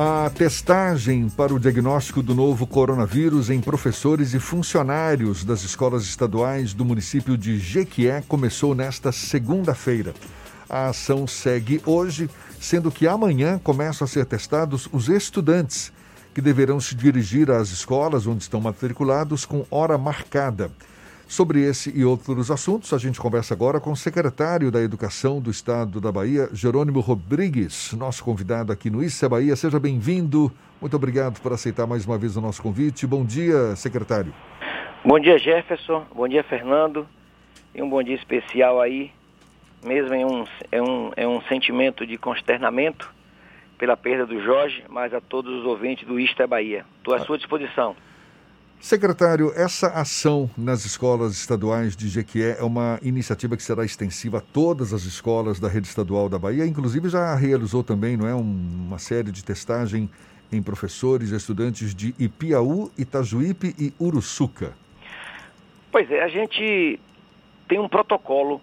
A testagem para o diagnóstico do novo coronavírus em professores e funcionários das escolas estaduais do município de Jequié começou nesta segunda-feira. A ação segue hoje, sendo que amanhã começam a ser testados os estudantes, que deverão se dirigir às escolas onde estão matriculados com hora marcada. Sobre esse e outros assuntos, a gente conversa agora com o secretário da Educação do Estado da Bahia, Jerônimo Rodrigues, nosso convidado aqui no Isso é Bahia. Seja bem-vindo. Muito obrigado por aceitar mais uma vez o nosso convite. Bom dia, secretário. Bom dia, Jefferson. Bom dia, Fernando. E um bom dia especial aí, mesmo em um, é um, é um sentimento de consternamento pela perda do Jorge, mas a todos os ouvintes do Isto é Bahia. Estou à sua disposição. Secretário, essa ação nas escolas estaduais de Jequié é uma iniciativa que será extensiva a todas as escolas da rede estadual da Bahia, inclusive já realizou também, não é, uma série de testagem em professores e estudantes de Ipiaú, Itajuípe e Uruçuca. Pois é, a gente tem um protocolo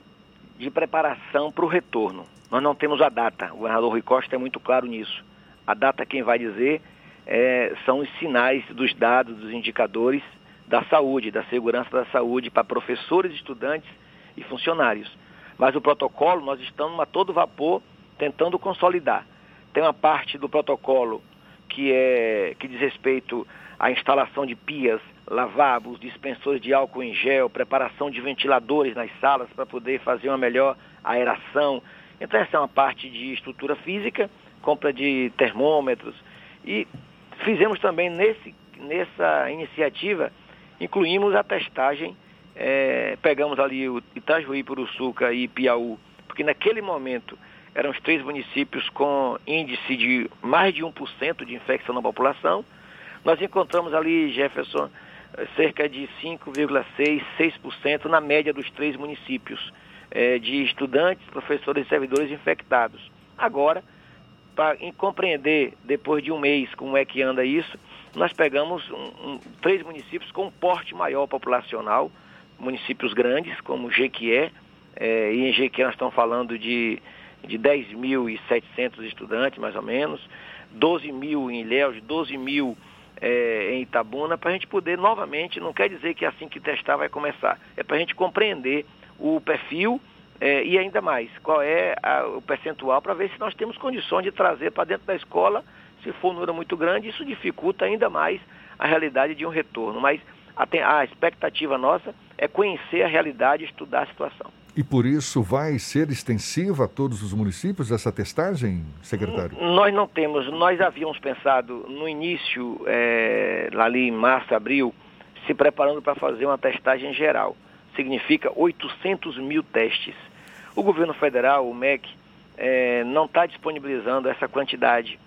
de preparação para o retorno. Nós não temos a data, o governador Rui Costa é muito claro nisso. A data quem vai dizer é, são os sinais dos dados, dos indicadores da saúde, da segurança da saúde para professores, estudantes e funcionários. Mas o protocolo, nós estamos a todo vapor tentando consolidar. Tem uma parte do protocolo que, é, que diz respeito à instalação de pias, lavabos, dispensores de álcool em gel, preparação de ventiladores nas salas para poder fazer uma melhor aeração. Então essa é uma parte de estrutura física, compra de termômetros e Fizemos também nesse, nessa iniciativa, incluímos a testagem, é, pegamos ali o Itajuí, Puruçuca e Piauí, porque naquele momento eram os três municípios com índice de mais de 1% de infecção na população. Nós encontramos ali, Jefferson, cerca de 5,6%, 6% na média dos três municípios é, de estudantes, professores e servidores infectados. Agora, para compreender, depois de um mês, como é que anda isso, nós pegamos um, um, três municípios com porte maior populacional, municípios grandes, como Jequié, é, e em Jequié nós estamos falando de, de 10.700 estudantes, mais ou menos, 12 mil em Ilhéus, 12 mil é, em Itabuna, para a gente poder novamente, não quer dizer que é assim que testar vai começar, é para a gente compreender o perfil é, e ainda mais, qual é a, o percentual para ver se nós temos condições de trazer para dentro da escola, se for um número muito grande, isso dificulta ainda mais a realidade de um retorno. Mas a, a expectativa nossa é conhecer a realidade e estudar a situação. E por isso vai ser extensiva a todos os municípios essa testagem, secretário? Nós não temos, nós havíamos pensado no início, é, ali em março, abril, se preparando para fazer uma testagem geral significa 800 mil testes. O governo federal, o MEC, é, não está disponibilizando essa quantidade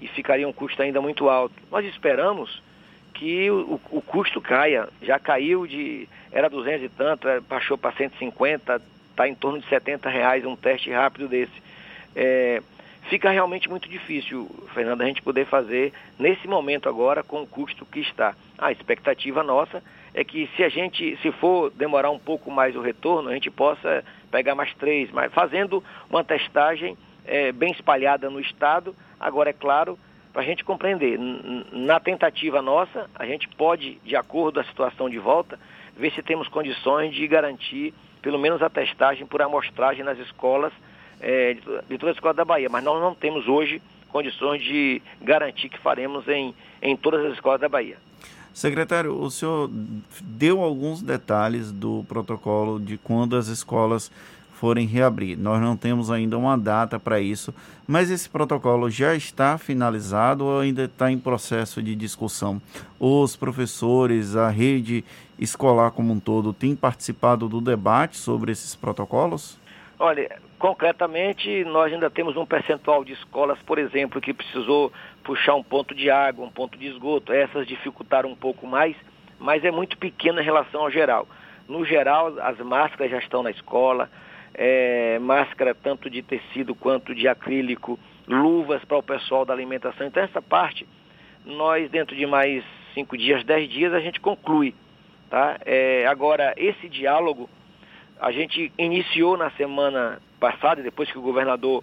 e ficaria um custo ainda muito alto. Nós esperamos que o, o custo caia. Já caiu de. Era 200 e tanto, é, baixou para 150, está em torno de 70 reais um teste rápido desse. É, fica realmente muito difícil, Fernando, a gente poder fazer nesse momento agora com o custo que está. A expectativa nossa é que se a gente, se for demorar um pouco mais o retorno, a gente possa pegar mais três, mas fazendo uma testagem é, bem espalhada no estado. Agora, é claro, para a gente compreender, na tentativa nossa, a gente pode, de acordo com a situação de volta, ver se temos condições de garantir pelo menos a testagem por amostragem nas escolas é, de, de toda a escola da Bahia, mas nós não temos hoje condições de garantir que faremos em, em todas as escolas da Bahia. Secretário, o senhor deu alguns detalhes do protocolo de quando as escolas forem reabrir. Nós não temos ainda uma data para isso, mas esse protocolo já está finalizado ou ainda está em processo de discussão? Os professores, a rede escolar como um todo, têm participado do debate sobre esses protocolos? Olha, concretamente, nós ainda temos um percentual de escolas, por exemplo, que precisou puxar um ponto de água, um ponto de esgoto. Essas dificultaram um pouco mais, mas é muito pequena em relação ao geral. No geral, as máscaras já estão na escola, é, máscara tanto de tecido quanto de acrílico, luvas para o pessoal da alimentação. Então, essa parte, nós, dentro de mais cinco dias, dez dias, a gente conclui. Tá? É, agora, esse diálogo a gente iniciou na semana passada, depois que o governador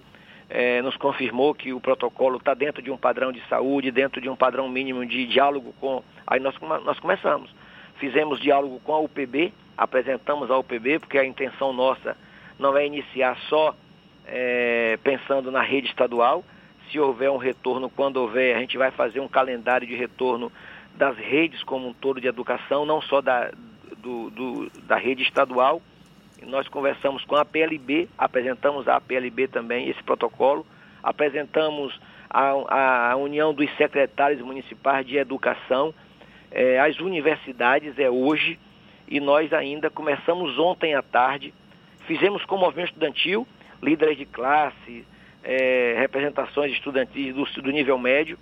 é, nos confirmou que o protocolo está dentro de um padrão de saúde, dentro de um padrão mínimo de diálogo com. Aí nós, nós começamos. Fizemos diálogo com a UPB, apresentamos a UPB, porque a intenção nossa não é iniciar só é, pensando na rede estadual. Se houver um retorno, quando houver, a gente vai fazer um calendário de retorno das redes como um todo de educação, não só da, do, do, da rede estadual. Nós conversamos com a PLB, apresentamos à PLB também esse protocolo, apresentamos a, a União dos Secretários Municipais de Educação, é, as universidades é hoje, e nós ainda começamos ontem à tarde, fizemos com o movimento estudantil, líderes de classe, é, representações estudantis do, do nível médio.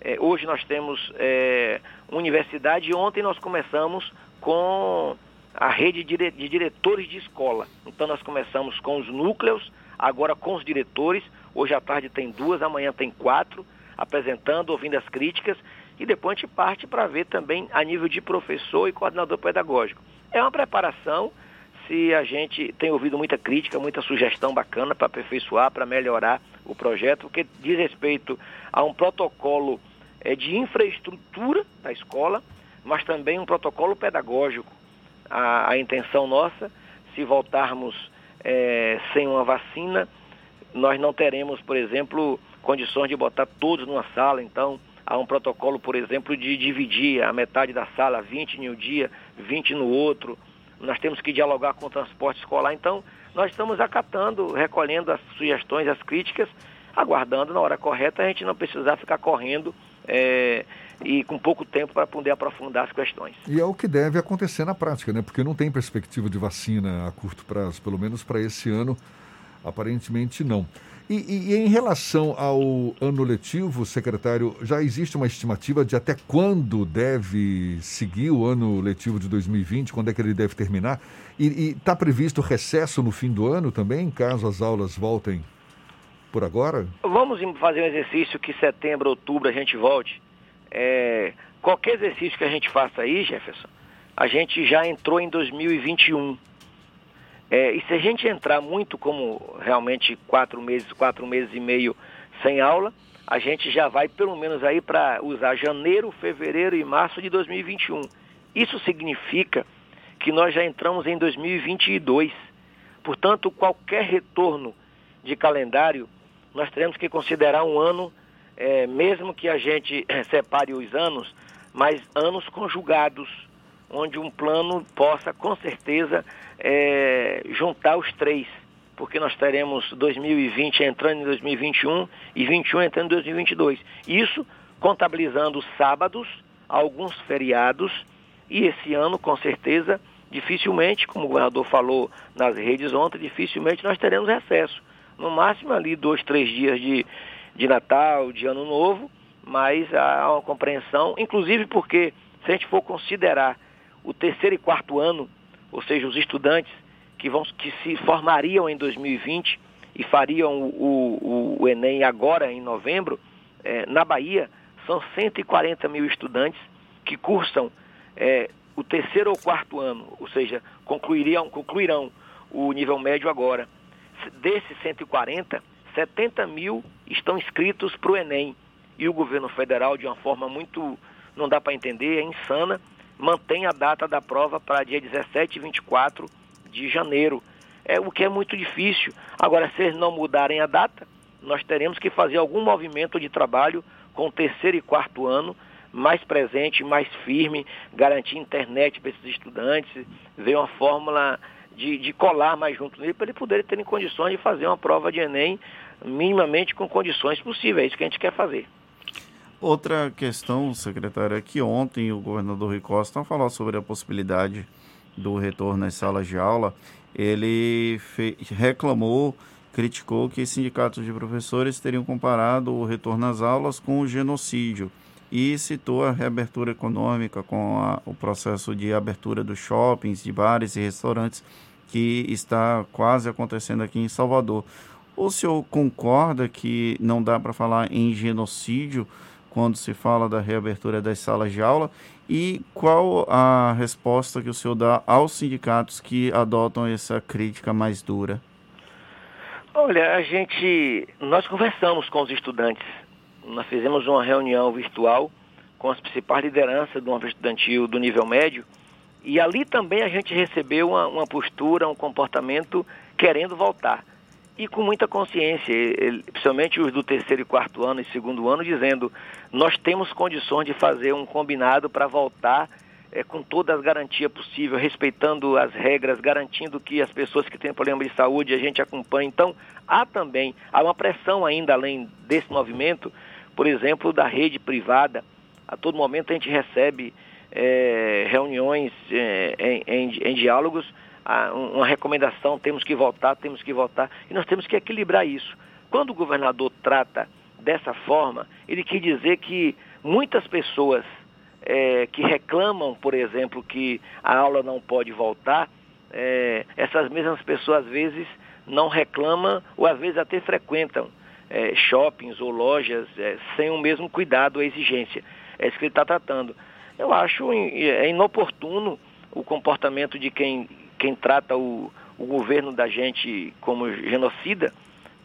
É, hoje nós temos é, universidade e ontem nós começamos com a rede de, diretores de escola. Então nós começamos com os núcleos, agora com os diretores. Hoje à tarde tem duas, amanhã tem quatro, apresentando, ouvindo as críticas. E depois a gente parte para ver também a nível de professor e coordenador pedagógico. É uma preparação se a gente tem ouvido muita crítica, muita sugestão bacana para aperfeiçoar, para melhorar o projeto, porque diz respeito a um protocolo é, de infraestrutura da escola, mas também um protocolo pedagógico. A, a intenção nossa, se voltarmos é, sem uma vacina, nós não teremos, por exemplo, condições de botar todos numa sala, então há um protocolo, por exemplo, de dividir a metade da sala, 20 em um dia, 20 no outro, nós temos que dialogar com o transporte escolar. Então, nós estamos acatando, recolhendo as sugestões, as críticas, aguardando na hora correta a gente não precisar ficar correndo é, e com pouco tempo para poder aprofundar as questões. E é o que deve acontecer na prática, né? Porque não tem perspectiva de vacina a curto prazo, pelo menos para esse ano, aparentemente não. E, e, e, em relação ao ano letivo, secretário, já existe uma estimativa de até quando deve seguir o ano letivo de 2020, quando é que ele deve terminar? E está previsto recesso no fim do ano também, caso as aulas voltem por agora? Vamos fazer um exercício que setembro, outubro a gente volte. É, qualquer exercício que a gente faça aí, Jefferson, a gente já entrou em 2021 é, e se a gente entrar muito como realmente quatro meses, quatro meses e meio sem aula, a gente já vai pelo menos aí para usar janeiro, fevereiro e março de 2021. Isso significa que nós já entramos em 2022. Portanto, qualquer retorno de calendário, nós teremos que considerar um ano, é, mesmo que a gente separe os anos, mas anos conjugados onde um plano possa, com certeza, é, juntar os três, porque nós teremos 2020 entrando em 2021 e 21 entrando em 2022. Isso contabilizando sábados, alguns feriados, e esse ano, com certeza, dificilmente, como o governador falou nas redes ontem, dificilmente nós teremos recesso. No máximo ali dois, três dias de, de Natal, de Ano Novo, mas há uma compreensão, inclusive porque, se a gente for considerar o terceiro e quarto ano, ou seja, os estudantes que, vão, que se formariam em 2020 e fariam o, o, o Enem agora em novembro, é, na Bahia, são 140 mil estudantes que cursam é, o terceiro ou quarto ano, ou seja, concluiriam, concluirão o nível médio agora. Desses 140, 70 mil estão inscritos para o Enem. E o governo federal, de uma forma muito, não dá para entender, é insana, mantém a data da prova para dia 17 e 24 de janeiro. É o que é muito difícil. Agora, se eles não mudarem a data, nós teremos que fazer algum movimento de trabalho com o terceiro e quarto ano mais presente, mais firme, garantir internet para esses estudantes, ver uma fórmula de, de colar mais junto nele para eles poderem ter condições de fazer uma prova de Enem minimamente com condições possíveis. É isso que a gente quer fazer. Outra questão, secretário, é que ontem o governador Rui Costa falou sobre a possibilidade do retorno às salas de aula. Ele reclamou, criticou que sindicatos de professores teriam comparado o retorno às aulas com o genocídio e citou a reabertura econômica com a, o processo de abertura dos shoppings, de bares e restaurantes que está quase acontecendo aqui em Salvador. O senhor concorda que não dá para falar em genocídio quando se fala da reabertura das salas de aula e qual a resposta que o senhor dá aos sindicatos que adotam essa crítica mais dura? Olha, a gente, nós conversamos com os estudantes. Nós fizemos uma reunião virtual com as principais lideranças do movimento estudantil do nível médio e ali também a gente recebeu uma, uma postura, um comportamento querendo voltar e com muita consciência, principalmente os do terceiro e quarto ano e segundo ano, dizendo nós temos condições de fazer um combinado para voltar é, com toda a garantia possível, respeitando as regras, garantindo que as pessoas que têm problema de saúde a gente acompanhe. Então, há também, há uma pressão ainda além desse movimento, por exemplo, da rede privada. A todo momento a gente recebe é, reuniões é, em, em, em diálogos uma recomendação, temos que votar, temos que votar, e nós temos que equilibrar isso. Quando o governador trata dessa forma, ele quer dizer que muitas pessoas é, que reclamam, por exemplo, que a aula não pode voltar, é, essas mesmas pessoas às vezes não reclamam ou às vezes até frequentam é, shoppings ou lojas é, sem o mesmo cuidado ou exigência. É isso que ele está tratando. Eu acho é inoportuno o comportamento de quem quem trata o, o governo da gente como genocida,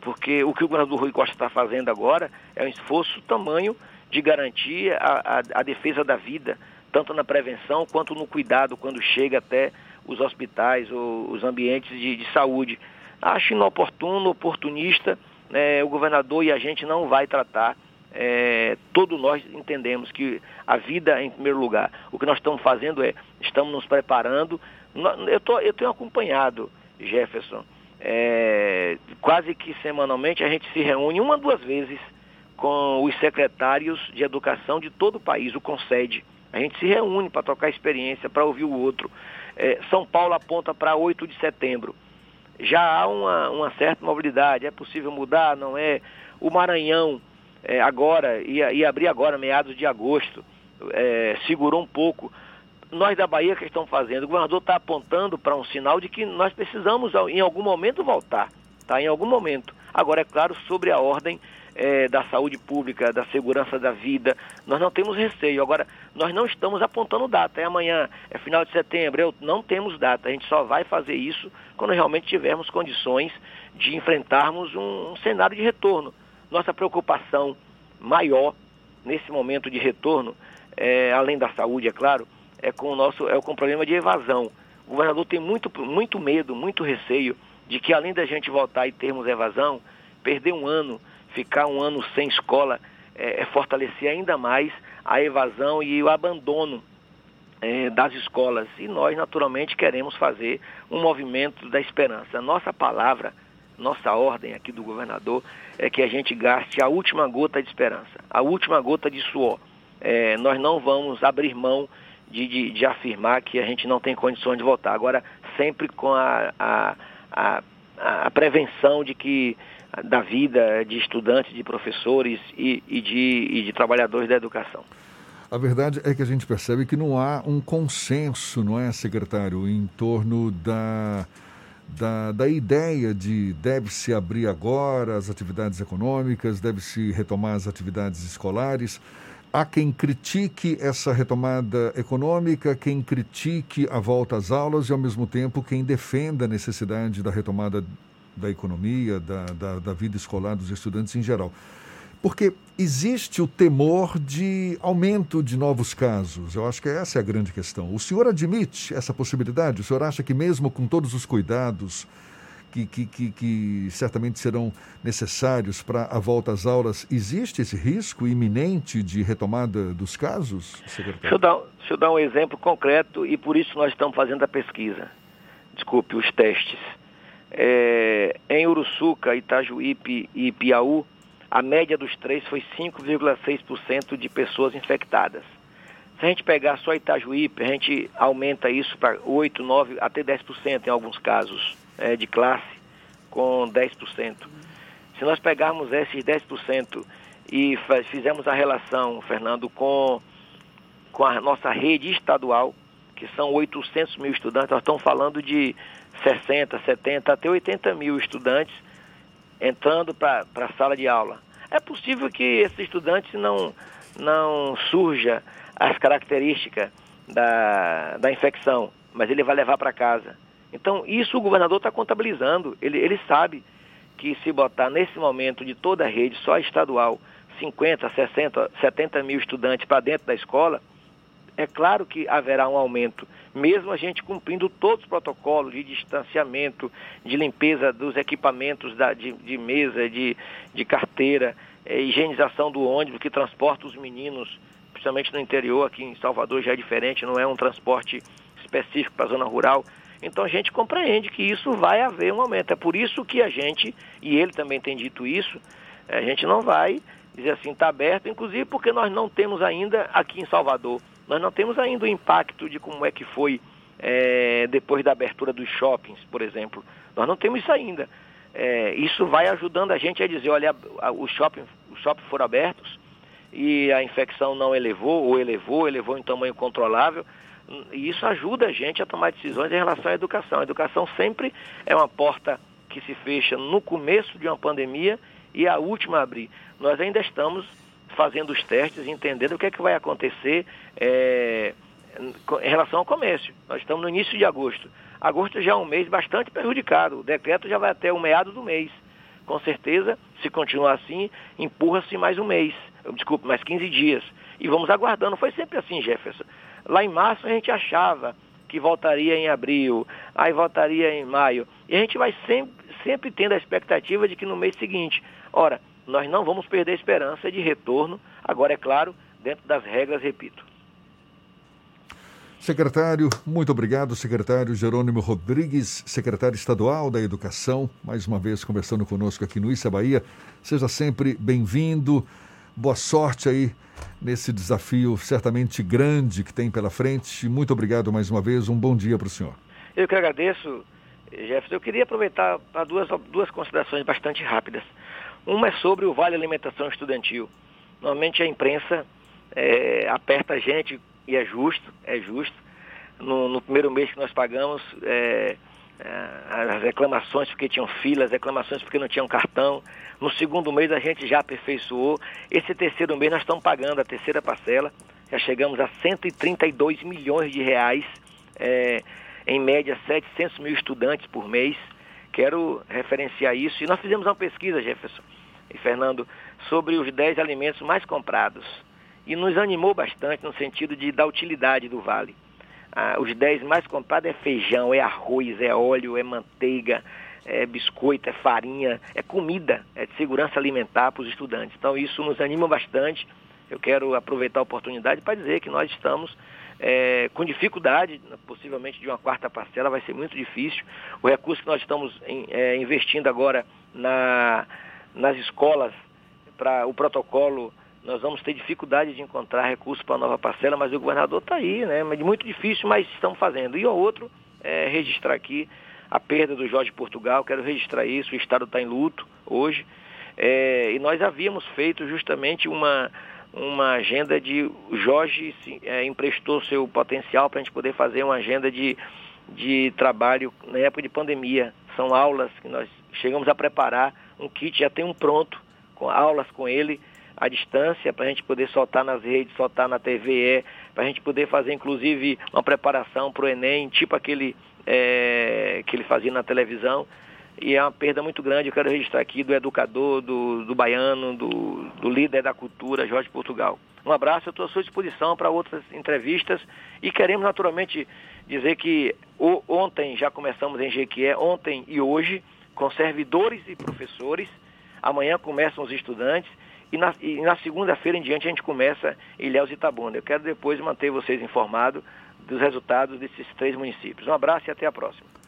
porque o que o governador Rui Costa está fazendo agora é um esforço tamanho de garantir a, a, a, defesa da vida, tanto na prevenção quanto no cuidado quando chega até os hospitais ou os ambientes de, de saúde. Acho inoportuno, oportunista, né, o governador e a gente não vai tratar. É, todos nós entendemos que a vida é em primeiro lugar. O que nós estamos fazendo é, estamos nos preparando eu, tô, eu tenho acompanhado, Jefferson, é, quase que semanalmente a gente se reúne uma, duas vezes com os secretários de educação de todo o país, o CONSED. A gente se reúne para trocar experiência, para ouvir o outro. É, São Paulo aponta para 8 de setembro. Já há uma, uma, certa mobilidade, é possível mudar, não é? O Maranhão, é, agora, ia, ia abrir agora, meados de agosto, é, segurou um pouco nós da Bahia que estamos fazendo? O governador está apontando para um sinal de que nós precisamos em algum momento voltar, tá? Em algum momento. Agora, é claro, sobre a ordem é, da saúde pública, da segurança da vida, nós não temos receio. Agora, nós não estamos apontando data. É amanhã, é final de setembro, eu, não temos data. A gente só vai fazer isso quando realmente tivermos condições de enfrentarmos um, um cenário de retorno. Nossa preocupação maior nesse momento de retorno, é, além da saúde, é claro, é com o nosso é com o problema de evasão. O governador tem muito, muito medo, muito receio de que além da gente voltar e termos evasão, perder um ano, ficar um ano sem escola, é, é fortalecer ainda mais a evasão e o abandono é, das escolas. E nós, naturalmente, queremos fazer um movimento da esperança. Nossa palavra, nossa ordem aqui do governador é que a gente gaste a última gota de esperança, a última gota de suor. É, nós não vamos abrir mão de, de, de, afirmar que a gente não tem condições de votar. Agora, sempre com a, a, a, a prevenção de que da vida de estudantes, de professores e, e, de, e de trabalhadores da educação. A verdade é que a gente percebe que não há um consenso, não é, secretário, em torno da, da, da ideia de deve-se abrir agora as atividades econômicas, deve-se retomar as atividades escolares. Há quem critique essa retomada econômica, quem critique a volta às aulas e, ao mesmo tempo, quem defenda a necessidade da retomada da economia, da, da, da vida escolar dos estudantes em geral. Porque existe o temor de aumento de novos casos. Eu acho que essa é a grande questão. O senhor admite essa possibilidade? O senhor acha que, mesmo com todos os cuidados, que, que, que, que certamente serão necessários para a volta às aulas, existe esse risco iminente de retomada dos casos, secretário? Deixa eu dar, deixa eu dar um exemplo concreto e por isso nós estamos fazendo a pesquisa. Desculpe, os testes. É, em Uruçuca, Itajuípe e Piauí, a média dos três foi 5,6% de pessoas infectadas. Se a gente pegar só Itajuípe, a gente aumenta isso para 8, 9, até 10% em alguns casos é, de classe com 10%. Se nós pegarmos esses 10% e fizermos a relação, Fernando, com, com a nossa rede estadual, que são 800 mil estudantes, nós estamos falando de 60, 70, até 80 mil estudantes entrando para a sala de aula. É possível que esses estudantes não, não surja as características da, da infecção, mas ele vai levar para casa. Então, isso o governador está contabilizando. Ele, ele sabe que se botar nesse momento de toda a rede, só estadual, 50, 60, 70 mil estudantes para dentro da escola, é claro que haverá um aumento, mesmo a gente cumprindo todos os protocolos de distanciamento, de limpeza dos equipamentos da, de, de, mesa, de, de carteira, é, higienização do ônibus que transporta os meninos, principalmente no interior, aqui em Salvador já é diferente, não é um transporte específico para a zona rural. Então a gente compreende que isso vai haver um aumento. É por isso que a gente, e ele também tem dito isso, a gente não vai dizer assim, está aberto, inclusive porque nós não temos ainda aqui em Salvador nós não temos ainda o impacto de como é que foi é, depois da abertura dos shoppings, por exemplo. Nós não temos isso ainda. É, isso vai ajudando a gente a dizer, olha, os shoppings, os shoppings foram abertos e a infecção não elevou, ou elevou, elevou em tamanho controlável. E isso ajuda a gente a tomar decisões em relação à educação. A educação sempre é uma porta que se fecha no começo de uma pandemia e a última a abrir. Nós ainda estamos fazendo os testes, entendendo o que é que vai acontecer é, em relação ao comércio. Nós estamos no início de agosto. Agosto já é um mês bastante prejudicado. O decreto já vai até o meado do mês. Com certeza, se continuar assim, empurra-se mais um mês. Desculpe, mais 15 dias. E vamos aguardando. Foi sempre assim, Jefferson. Lá em março a gente achava que voltaria em abril, aí voltaria em maio. E a gente vai sempre, sempre tendo a expectativa de que no mês seguinte. Ora, nós não vamos perder a esperança de retorno, agora é claro, dentro das regras, repito. Secretário, muito obrigado, secretário Jerônimo Rodrigues, secretário estadual da Educação, mais uma vez conversando conosco aqui no Issa Bahia. Seja sempre bem-vindo. Boa sorte aí nesse desafio certamente grande que tem pela frente. Muito obrigado mais uma vez. Um bom dia para o senhor. Eu que agradeço, Jefferson. Eu queria aproveitar para duas, duas considerações bastante rápidas. Uma é sobre o Vale Alimentação Estudantil. Normalmente a imprensa é, aperta a gente, e é justo, é justo. No, no primeiro mês que nós pagamos, é, é, as reclamações porque tinham filas, reclamações porque não tinham cartão. No segundo mês a gente já aperfeiçoou. Esse terceiro mês nós estamos pagando a terceira parcela. Já chegamos a 132 milhões de reais, é, em média 700 mil estudantes por mês. Quero referenciar isso. E nós fizemos uma pesquisa, Jefferson, e Fernando, sobre os 10 alimentos mais comprados. E nos animou bastante no sentido de da utilidade do Vale. Ah, os 10 mais comprados é feijão, é arroz, é óleo, é manteiga, é biscoito, é farinha, é comida, é de segurança alimentar para os estudantes. Então isso nos anima bastante. Eu quero aproveitar a oportunidade para dizer que nós estamos é, com dificuldade, possivelmente de uma quarta parcela, vai ser muito difícil. O recurso que nós estamos em, é, investindo agora na nas escolas para o protocolo, nós vamos ter dificuldade de encontrar recursos para a nova parcela, mas o governador está aí, né? Mas muito difícil, mas estamos fazendo. E o outro é registrar aqui a perda do Jorge Portugal, quero registrar isso, o Estado está em luto hoje. É, e nós havíamos feito justamente uma, uma agenda de. Jorge é, emprestou seu potencial para a gente poder fazer uma agenda de, de trabalho na época de pandemia. São aulas que nós chegamos a preparar um kit, já tem um pronto, com aulas com ele à distância, para a gente poder soltar nas redes, soltar na TVE, para a gente poder fazer inclusive uma preparação para o Enem, tipo aquele é, que ele fazia na televisão. E é uma perda muito grande, eu quero registrar aqui do educador, do, do baiano, do, do líder da cultura, Jorge Portugal. Um abraço, eu estou à sua disposição para outras entrevistas e queremos naturalmente dizer que o, ontem já começamos em Jequié, ontem e hoje, com servidores e professores. Amanhã começam os estudantes e na, na segunda-feira em diante a gente começa Ilhéus e Itabuna. Eu quero depois manter vocês informados dos resultados desses três municípios. Um abraço e até a próxima.